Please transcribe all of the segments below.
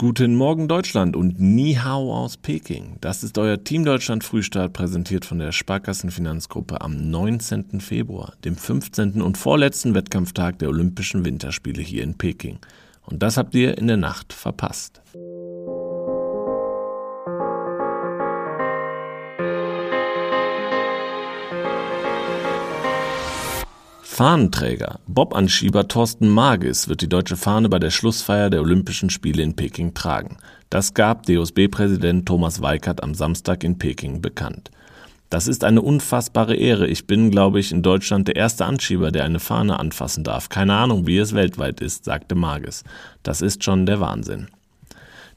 Guten Morgen Deutschland und Ni Hao aus Peking. Das ist euer Team Deutschland Frühstart, präsentiert von der Sparkassenfinanzgruppe am 19. Februar, dem 15. und vorletzten Wettkampftag der Olympischen Winterspiele hier in Peking. Und das habt ihr in der Nacht verpasst. Fahnenträger. Bob-Anschieber Thorsten Magis wird die deutsche Fahne bei der Schlussfeier der Olympischen Spiele in Peking tragen. Das gab DOSB-Präsident Thomas Weikert am Samstag in Peking bekannt. Das ist eine unfassbare Ehre. Ich bin, glaube ich, in Deutschland der erste Anschieber, der eine Fahne anfassen darf. Keine Ahnung, wie es weltweit ist, sagte Magis. Das ist schon der Wahnsinn.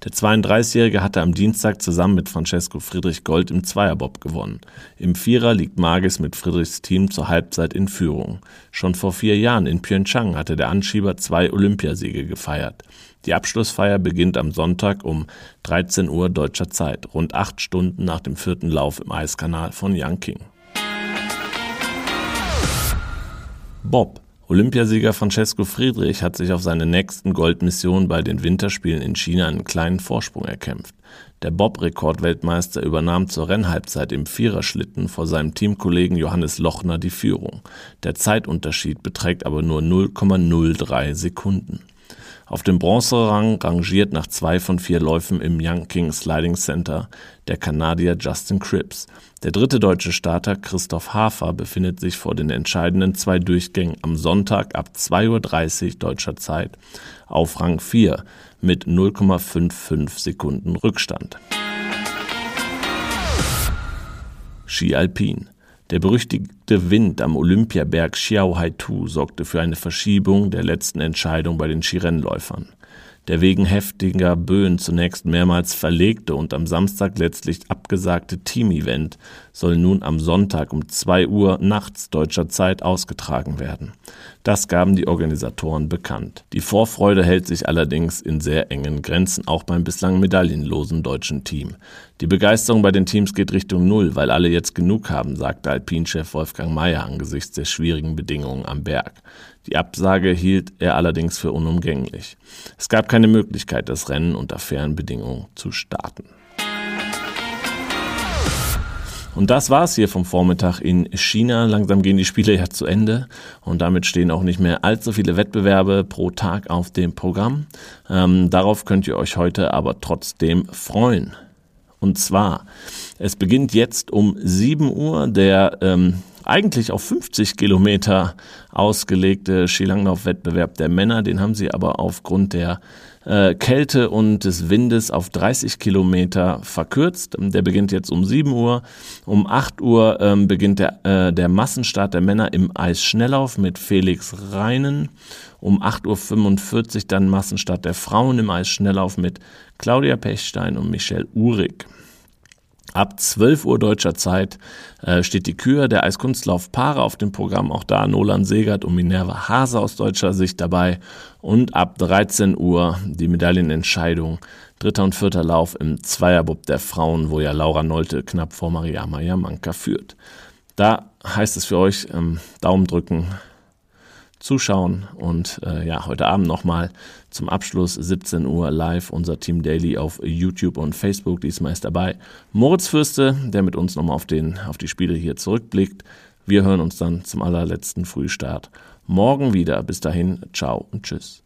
Der 32-Jährige hatte am Dienstag zusammen mit Francesco Friedrich Gold im Zweierbob gewonnen. Im Vierer liegt Magis mit Friedrichs Team zur Halbzeit in Führung. Schon vor vier Jahren in Pyeongchang hatte der Anschieber zwei Olympiasiege gefeiert. Die Abschlussfeier beginnt am Sonntag um 13 Uhr deutscher Zeit, rund acht Stunden nach dem vierten Lauf im Eiskanal von Yangqing. Bob Olympiasieger Francesco Friedrich hat sich auf seine nächsten Goldmissionen bei den Winterspielen in China einen kleinen Vorsprung erkämpft. Der Bob-Rekordweltmeister übernahm zur Rennhalbzeit im Viererschlitten vor seinem Teamkollegen Johannes Lochner die Führung. Der Zeitunterschied beträgt aber nur 0,03 Sekunden. Auf dem Bronzerang rangiert nach zwei von vier Läufen im Young King Sliding Center der Kanadier Justin Cripps. Der dritte deutsche Starter Christoph Hafer befindet sich vor den entscheidenden zwei Durchgängen am Sonntag ab 2.30 Uhr deutscher Zeit auf Rang 4 mit 0,55 Sekunden Rückstand. Ski Alpin der berüchtigte Wind am Olympiaberg Xiao Haitu sorgte für eine Verschiebung der letzten Entscheidung bei den Skirennläufern der wegen heftiger Böen zunächst mehrmals verlegte und am Samstag letztlich abgesagte Team-Event soll nun am Sonntag um 2 Uhr nachts deutscher Zeit ausgetragen werden. Das gaben die Organisatoren bekannt. Die Vorfreude hält sich allerdings in sehr engen Grenzen, auch beim bislang medaillenlosen deutschen Team. Die Begeisterung bei den Teams geht Richtung Null, weil alle jetzt genug haben, sagte Alpinchef Wolfgang Mayer angesichts der schwierigen Bedingungen am Berg. Die Absage hielt er allerdings für unumgänglich. Es gab keine Möglichkeit, das Rennen unter fairen Bedingungen zu starten. Und das war's hier vom Vormittag in China. Langsam gehen die Spiele ja zu Ende und damit stehen auch nicht mehr allzu viele Wettbewerbe pro Tag auf dem Programm. Ähm, darauf könnt ihr euch heute aber trotzdem freuen. Und zwar, es beginnt jetzt um 7 Uhr der ähm, eigentlich auf 50 Kilometer ausgelegte Skilanglauf-Wettbewerb der Männer. Den haben sie aber aufgrund der äh, Kälte und des Windes auf 30 Kilometer verkürzt. Der beginnt jetzt um 7 Uhr. Um 8 Uhr ähm, beginnt der, äh, der Massenstart der Männer im Eisschnelllauf mit Felix Reinen. Um 8.45 Uhr dann Massenstart der Frauen im Eisschnelllauf mit Claudia Pechstein und Michelle Uhrig. Ab 12 Uhr deutscher Zeit äh, steht die Kür der Eiskunstlauf Paare auf dem Programm. Auch da Nolan Segert und Minerva Hase aus deutscher Sicht dabei. Und ab 13 Uhr die Medaillenentscheidung. Dritter und vierter Lauf im Zweierbub der Frauen, wo ja Laura Nolte knapp vor Mariama Jamanka führt. Da heißt es für euch ähm, Daumen drücken, zuschauen und äh, ja, heute Abend nochmal zum Abschluss 17 Uhr live unser Team Daily auf YouTube und Facebook. Diesmal ist dabei Moritz Fürste, der mit uns nochmal auf, den, auf die Spiele hier zurückblickt. Wir hören uns dann zum allerletzten Frühstart morgen wieder. Bis dahin, ciao und tschüss.